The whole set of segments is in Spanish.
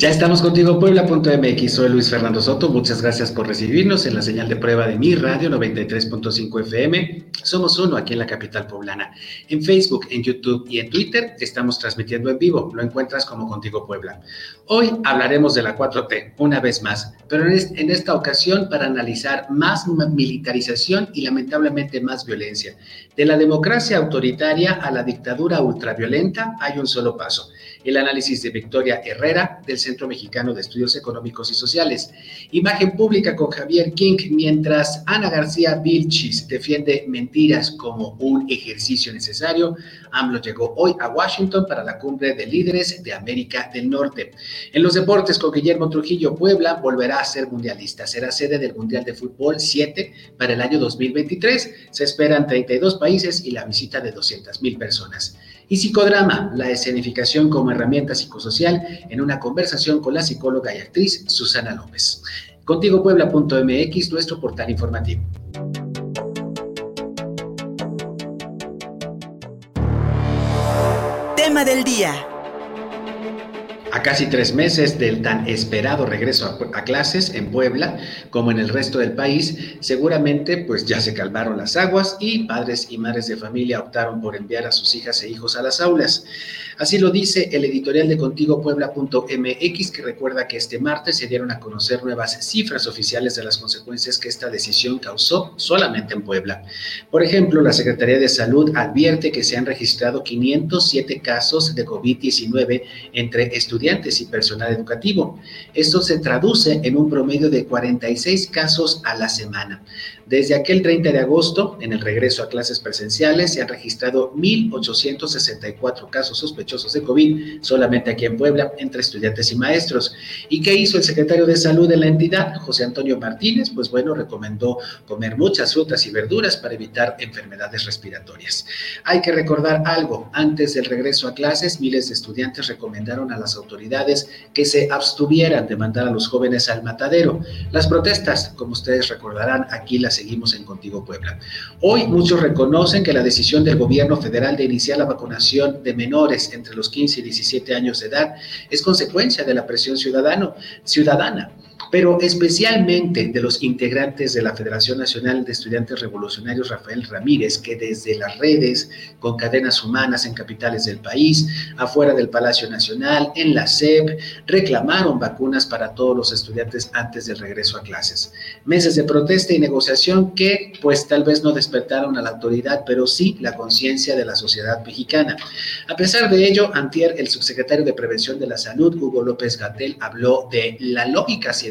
Ya estamos contigo, Puebla.mx. Soy Luis Fernando Soto. Muchas gracias por recibirnos en la señal de prueba de mi radio 93.5 FM. Somos uno aquí en la capital poblana. En Facebook, en YouTube y en Twitter estamos transmitiendo en vivo. Lo encuentras como Contigo Puebla. Hoy hablaremos de la 4T, una vez más, pero en esta ocasión para analizar más militarización y lamentablemente más violencia. De la democracia autoritaria a la dictadura ultraviolenta hay un solo paso el análisis de Victoria Herrera del Centro Mexicano de Estudios Económicos y Sociales. Imagen pública con Javier King, mientras Ana García Vilchis defiende mentiras como un ejercicio necesario. AMLO llegó hoy a Washington para la cumbre de líderes de América del Norte. En los deportes con Guillermo Trujillo, Puebla volverá a ser mundialista. Será sede del Mundial de Fútbol 7 para el año 2023. Se esperan 32 países y la visita de 200 mil personas. Y psicodrama, la escenificación como herramienta psicosocial en una conversación con la psicóloga y actriz Susana López. Contigo Puebla.mx, nuestro portal informativo. Tema del día. A casi tres meses del tan esperado regreso a, clases en Puebla, como en el resto del país, seguramente pues ya se calmaron las aguas y padres y madres de familia optaron por enviar a sus hijas e hijos a las aulas. Así lo dice el editorial de contigopuebla.mx que recuerda que este martes se dieron a conocer nuevas cifras oficiales de las consecuencias que esta decisión causó solamente en Puebla. Por ejemplo, la Secretaría de Salud advierte que se han registrado 507 casos de COVID-19 entre estudiantes y personal educativo. Esto se traduce en un promedio de 46 casos a la semana. Desde aquel 30 de agosto, en el regreso a clases presenciales, se han registrado 1.864 casos sospechosos de COVID solamente aquí en Puebla, entre estudiantes y maestros. ¿Y qué hizo el secretario de Salud de la entidad, José Antonio Martínez? Pues bueno, recomendó comer muchas frutas y verduras para evitar enfermedades respiratorias. Hay que recordar algo, antes del regreso a clases, miles de estudiantes recomendaron a las autoridades que se abstuvieran de mandar a los jóvenes al matadero. Las protestas, como ustedes recordarán, aquí las seguimos en Contigo Puebla. Hoy muchos reconocen que la decisión del gobierno federal de iniciar la vacunación de menores entre los 15 y 17 años de edad es consecuencia de la presión ciudadano, ciudadana pero especialmente de los integrantes de la Federación Nacional de Estudiantes Revolucionarios Rafael Ramírez, que desde las redes, con cadenas humanas en capitales del país, afuera del Palacio Nacional, en la SEP, reclamaron vacunas para todos los estudiantes antes del regreso a clases. Meses de protesta y negociación que pues tal vez no despertaron a la autoridad, pero sí la conciencia de la sociedad mexicana. A pesar de ello, antier el subsecretario de Prevención de la Salud, Hugo López Gatel, habló de la lógica científica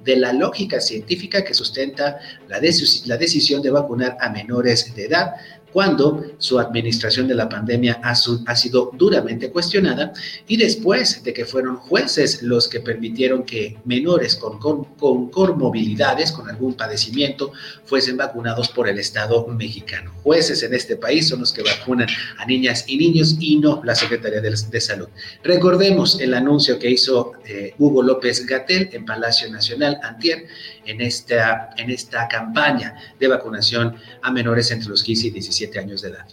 de la lógica científica que sustenta la, la decisión de vacunar a menores de edad cuando su administración de la pandemia ha, sido duramente cuestionada y después de que fueron jueces los que permitieron que menores con, con, con comorbilidades, con algún padecimiento, fuesen vacunados por el Estado mexicano. Jueces en este país son los que vacunan a niñas y niños y no la Secretaría de, Salud. Recordemos el anuncio que hizo eh, Hugo López Gatel en Palacio Nacional antier en esta, en esta campaña de vacunación a menores entre los 15 y 17 años de edad.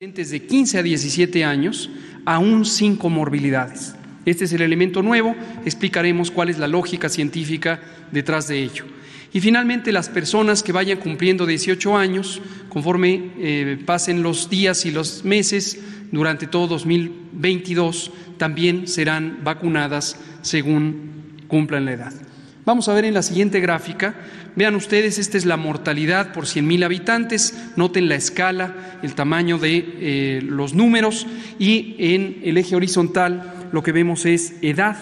De 15 a 17 años, aún sin comorbilidades. Este es el elemento nuevo, explicaremos cuál es la lógica científica detrás de ello. Y finalmente, las personas que vayan cumpliendo 18 años, conforme eh, pasen los días y los meses durante todo 2022, también serán vacunadas según cumplan la edad. Vamos a ver en la siguiente gráfica. Vean ustedes, esta es la mortalidad por 100.000 habitantes. Noten la escala, el tamaño de eh, los números y en el eje horizontal lo que vemos es edad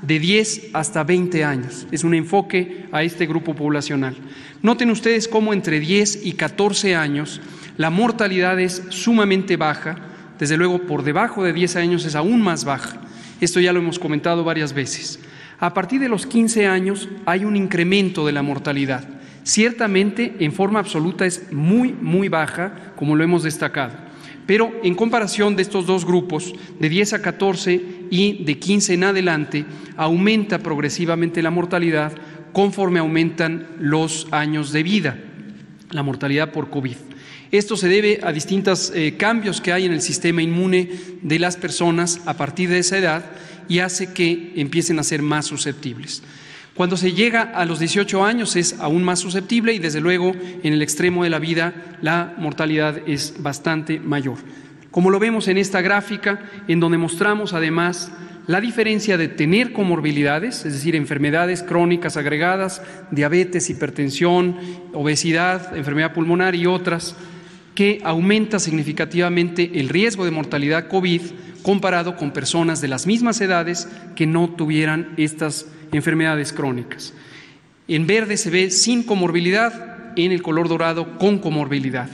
de 10 hasta 20 años. Es un enfoque a este grupo poblacional. Noten ustedes cómo entre 10 y 14 años la mortalidad es sumamente baja. Desde luego, por debajo de 10 años es aún más baja. Esto ya lo hemos comentado varias veces. A partir de los 15 años hay un incremento de la mortalidad. Ciertamente, en forma absoluta es muy, muy baja, como lo hemos destacado. Pero en comparación de estos dos grupos, de 10 a 14 y de 15 en adelante, aumenta progresivamente la mortalidad conforme aumentan los años de vida, la mortalidad por COVID. Esto se debe a distintos eh, cambios que hay en el sistema inmune de las personas a partir de esa edad y hace que empiecen a ser más susceptibles. Cuando se llega a los 18 años es aún más susceptible y desde luego en el extremo de la vida la mortalidad es bastante mayor. Como lo vemos en esta gráfica, en donde mostramos además la diferencia de tener comorbilidades, es decir, enfermedades crónicas agregadas, diabetes, hipertensión, obesidad, enfermedad pulmonar y otras, que aumenta significativamente el riesgo de mortalidad COVID comparado con personas de las mismas edades que no tuvieran estas enfermedades crónicas. En verde se ve sin comorbilidad, en el color dorado con comorbilidad.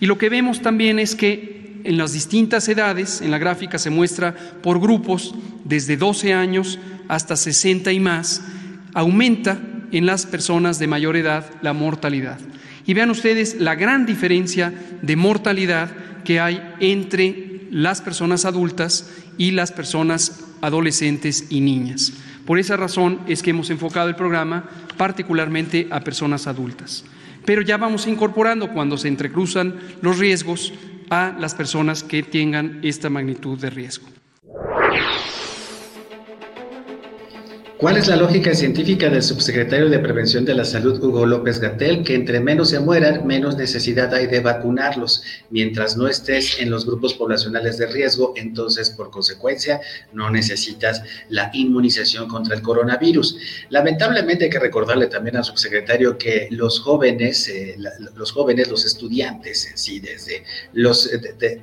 Y lo que vemos también es que en las distintas edades, en la gráfica se muestra por grupos, desde 12 años hasta 60 y más, aumenta en las personas de mayor edad la mortalidad. Y vean ustedes la gran diferencia de mortalidad que hay entre las personas adultas y las personas adolescentes y niñas. Por esa razón es que hemos enfocado el programa particularmente a personas adultas. Pero ya vamos incorporando cuando se entrecruzan los riesgos a las personas que tengan esta magnitud de riesgo. ¿Cuál es la lógica científica del subsecretario de Prevención de la Salud, Hugo López Gatel, que entre menos se mueran, menos necesidad hay de vacunarlos? Mientras no estés en los grupos poblacionales de riesgo, entonces, por consecuencia, no necesitas la inmunización contra el coronavirus. Lamentablemente hay que recordarle también al subsecretario que los jóvenes, eh, los jóvenes, los estudiantes, sí, desde, los,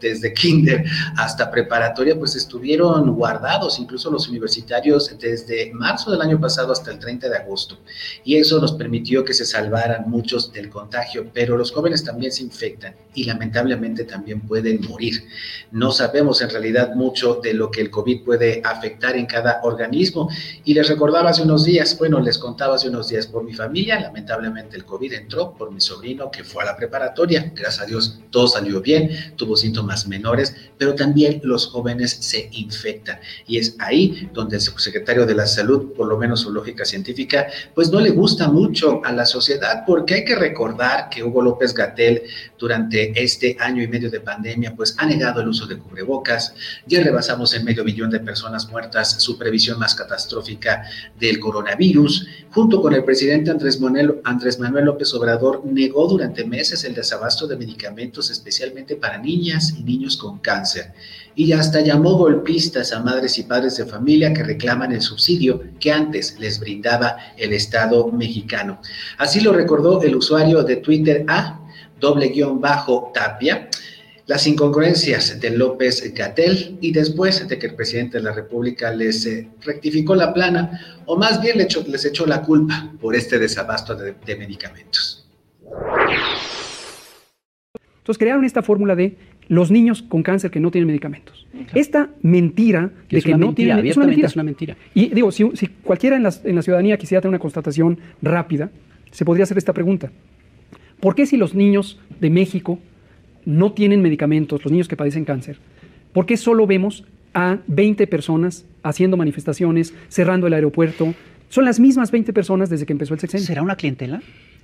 desde kinder hasta preparatoria, pues estuvieron guardados, incluso los universitarios desde marzo del año pasado hasta el 30 de agosto. Y eso nos permitió que se salvaran muchos del contagio, pero los jóvenes también se infectan y lamentablemente también pueden morir. No sabemos en realidad mucho de lo que el COVID puede afectar en cada organismo. Y les recordaba hace unos días, bueno, les contaba hace unos días por mi familia, lamentablemente el COVID entró por mi sobrino que fue a la preparatoria. Gracias a Dios todo salió bien, tuvo síntomas menores, pero también los jóvenes se infectan. Y es ahí donde el subsecretario de la Salud por lo menos su lógica científica, pues no le gusta mucho a la sociedad, porque hay que recordar que Hugo López Gatel durante este año y medio de pandemia, pues ha negado el uso de cubrebocas, ya rebasamos el medio millón de personas muertas, su previsión más catastrófica del coronavirus, junto con el presidente Andrés Manuel, Andrés Manuel López Obrador, negó durante meses el desabasto de medicamentos, especialmente para niñas y niños con cáncer y hasta llamó golpistas a madres y padres de familia que reclaman el subsidio que antes les brindaba el Estado mexicano. Así lo recordó el usuario de Twitter a doble guion bajo tapia las incongruencias de López Gatel y después de que el presidente de la República les eh, rectificó la plana o más bien les echó, la culpa por este desabasto de, de medicamentos. Entonces crearon esta fórmula de los niños con cáncer que no tienen medicamentos. Esta mentira de que no tienen es una mentira. es una mentira. Y digo, si, cualquiera en la, en la ciudadanía quisiera tener una constatación rápida, se podría hacer esta pregunta. ¿Por qué si los niños de México no tienen medicamentos, los niños que padecen cáncer, por qué solo vemos a 20 personas haciendo manifestaciones, cerrando el aeropuerto? Son las mismas 20 personas desde que empezó el sexenio. ¿Será una clientela?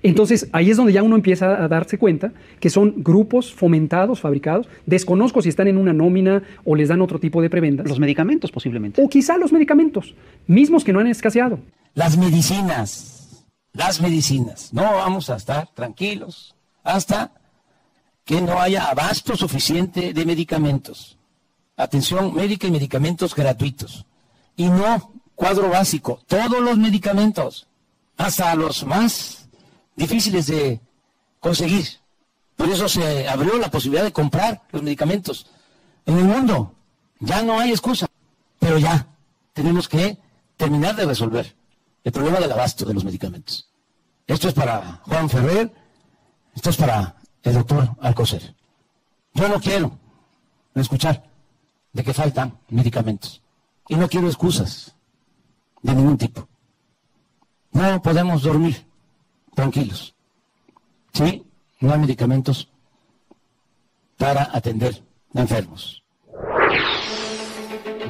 Entonces, ahí es donde ya uno empieza a darse cuenta que son grupos fomentados, fabricados. Desconozco si están en una nómina o les dan otro tipo de prebendas. Los medicamentos, posiblemente. O quizá los medicamentos, mismos que no han escaseado. Las medicinas, las medicinas. No vamos a estar tranquilos hasta que no haya abasto suficiente de medicamentos. Atención médica y medicamentos gratuitos. Y no cuadro básico, todos los medicamentos, hasta los más difíciles de conseguir. Por eso se abrió la posibilidad de comprar los medicamentos en el mundo. Ya no hay excusa, pero ya tenemos que terminar de resolver el problema del abasto de los medicamentos. Esto es para Juan Ferrer, esto es para el doctor Alcocer. Yo no quiero escuchar de que faltan medicamentos y no quiero excusas de ningún tipo. No podemos dormir tranquilos. Sí, no hay medicamentos para atender a enfermos.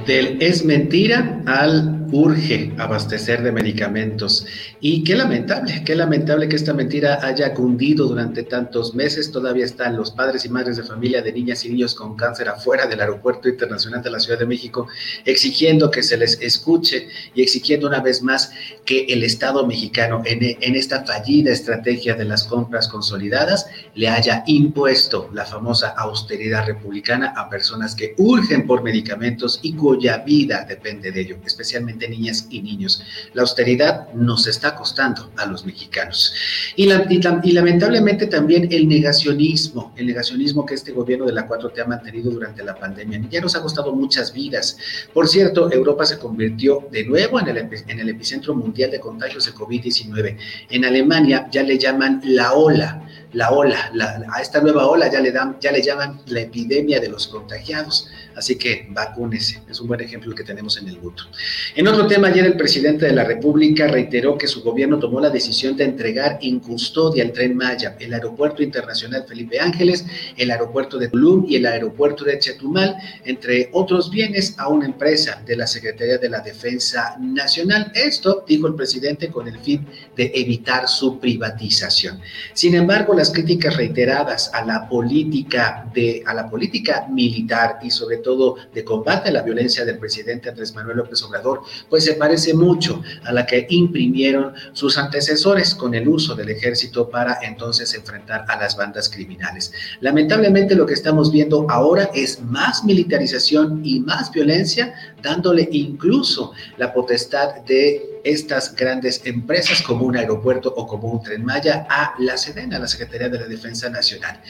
Del es mentira al urge abastecer de medicamentos. Y qué lamentable, qué lamentable que esta mentira haya cundido durante tantos meses. Todavía están los padres y madres de familia de niñas y niños con cáncer afuera del Aeropuerto Internacional de la Ciudad de México, exigiendo que se les escuche y exigiendo una vez más que el Estado mexicano, en, en esta fallida estrategia de las compras consolidadas, le haya impuesto la famosa austeridad republicana a personas que urgen por medicamentos y cuya vida depende de ello, especialmente niñas y niños. La austeridad nos está costando a los mexicanos. Y, lamentablemente también el negacionismo, el negacionismo que este gobierno de la 4T ha mantenido durante la pandemia, ya nos ha costado muchas vidas. Por cierto, Europa se convirtió de nuevo en el epicentro mundial de contagios de COVID-19. En Alemania ya le llaman la ola la ola, a esta nueva ola ya le, dan, ya le llaman la epidemia de los contagiados. Así que vacúnese, es un buen ejemplo que tenemos en el mundo. En otro tema, ayer el presidente de la República reiteró que su gobierno tomó la decisión de entregar en custodia el tren Maya, el aeropuerto internacional Felipe Ángeles, el aeropuerto de Tulum y el aeropuerto de Chetumal, entre otros bienes, a una empresa de la Secretaría de la Defensa Nacional. Esto, dijo el presidente, con el fin de evitar su privatización. Sin embargo, la críticas reiteradas a la política de a la política militar y sobre todo de combate a la violencia del presidente Andrés Manuel López Obrador, pues se parece mucho a la que imprimieron sus antecesores con el uso del ejército para entonces enfrentar a las bandas criminales. Lamentablemente lo que estamos viendo ahora es más militarización y más violencia, dándole incluso la potestad de estas grandes empresas como un aeropuerto o como un tren Maya a la Sedena, la Secretaría de la Defensa Nacional.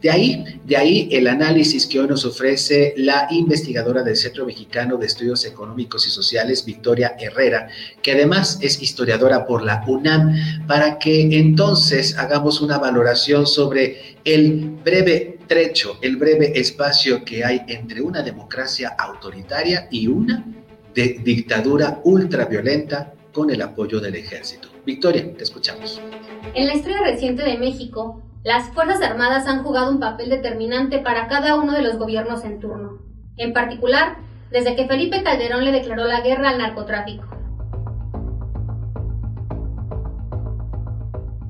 De ahí, de ahí el análisis que hoy nos ofrece la investigadora del Centro Mexicano de Estudios Económicos y Sociales, Victoria Herrera, que además es historiadora por la UNAM, para que entonces hagamos una valoración sobre el breve trecho, el breve espacio que hay entre una democracia autoritaria y una de dictadura ultraviolenta con el apoyo del ejército. Victoria, te escuchamos. En la historia reciente de México, las Fuerzas Armadas han jugado un papel determinante para cada uno de los gobiernos en turno, en particular desde que Felipe Calderón le declaró la guerra al narcotráfico.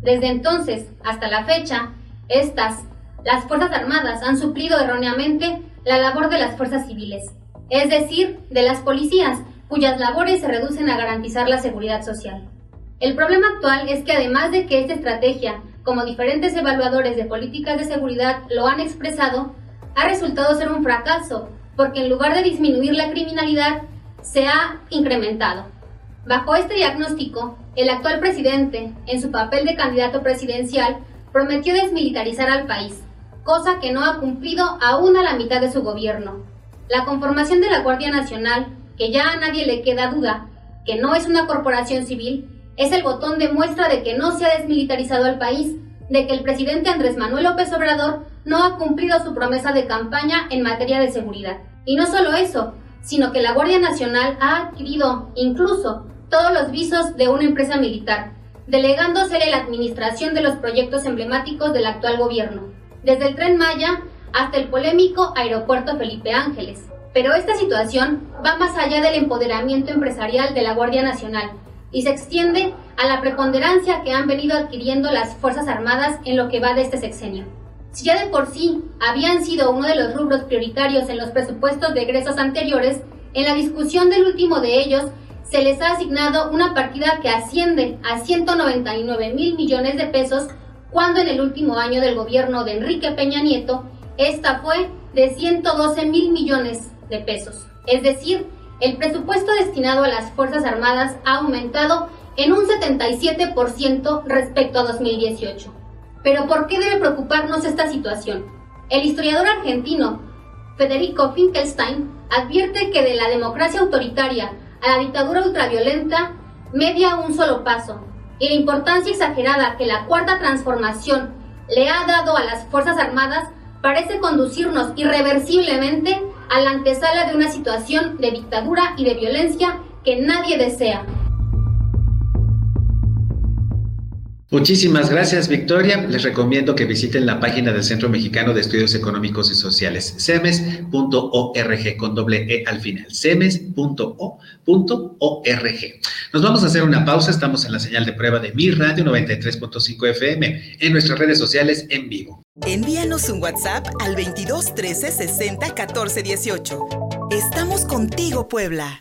Desde entonces hasta la fecha, estas, las Fuerzas Armadas, han suplido erróneamente la labor de las fuerzas civiles, es decir, de las policías, cuyas labores se reducen a garantizar la seguridad social. El problema actual es que además de que esta estrategia, como diferentes evaluadores de políticas de seguridad lo han expresado, ha resultado ser un fracaso, porque en lugar de disminuir la criminalidad, se ha incrementado. Bajo este diagnóstico, el actual presidente, en su papel de candidato presidencial, prometió desmilitarizar al país, cosa que no ha cumplido aún a la mitad de su gobierno. La conformación de la Guardia Nacional que ya a nadie le queda duda que no es una corporación civil, es el botón de muestra de que no se ha desmilitarizado el país, de que el presidente Andrés Manuel López Obrador no ha cumplido su promesa de campaña en materia de seguridad. Y no solo eso, sino que la Guardia Nacional ha adquirido incluso todos los visos de una empresa militar, delegándosele la administración de los proyectos emblemáticos del actual gobierno, desde el tren Maya hasta el polémico aeropuerto Felipe Ángeles, pero esta situación va más allá del empoderamiento empresarial de la Guardia Nacional y se extiende a la preponderancia que han venido adquiriendo las Fuerzas Armadas en lo que va de este sexenio. Si ya de por sí habían sido uno de los rubros prioritarios en los presupuestos de egresos anteriores, en la discusión del último de ellos se les ha asignado una partida que asciende a 199 mil millones de pesos, cuando en el último año del gobierno de Enrique Peña Nieto, esta fue de 112 mil millones pesos. Es decir, el presupuesto destinado a las Fuerzas Armadas ha aumentado en un 77% respecto a 2018. Pero ¿por qué debe preocuparnos esta situación? El historiador argentino Federico Finkelstein advierte que de la democracia autoritaria a la dictadura ultraviolenta media un solo paso, y la importancia exagerada que la cuarta transformación le ha dado a las Fuerzas Armadas parece conducirnos irreversiblemente a la antesala de una situación de dictadura y de violencia que nadie desea. Muchísimas gracias, Victoria. Les recomiendo que visiten la página del Centro Mexicano de Estudios Económicos y Sociales, cemes.org, con doble E al final, cemes.o.org. Nos vamos a hacer una pausa. Estamos en la señal de prueba de Mi Radio 93.5 FM, en nuestras redes sociales en vivo. Envíanos un WhatsApp al 22 13 60 14 18. Estamos contigo, Puebla.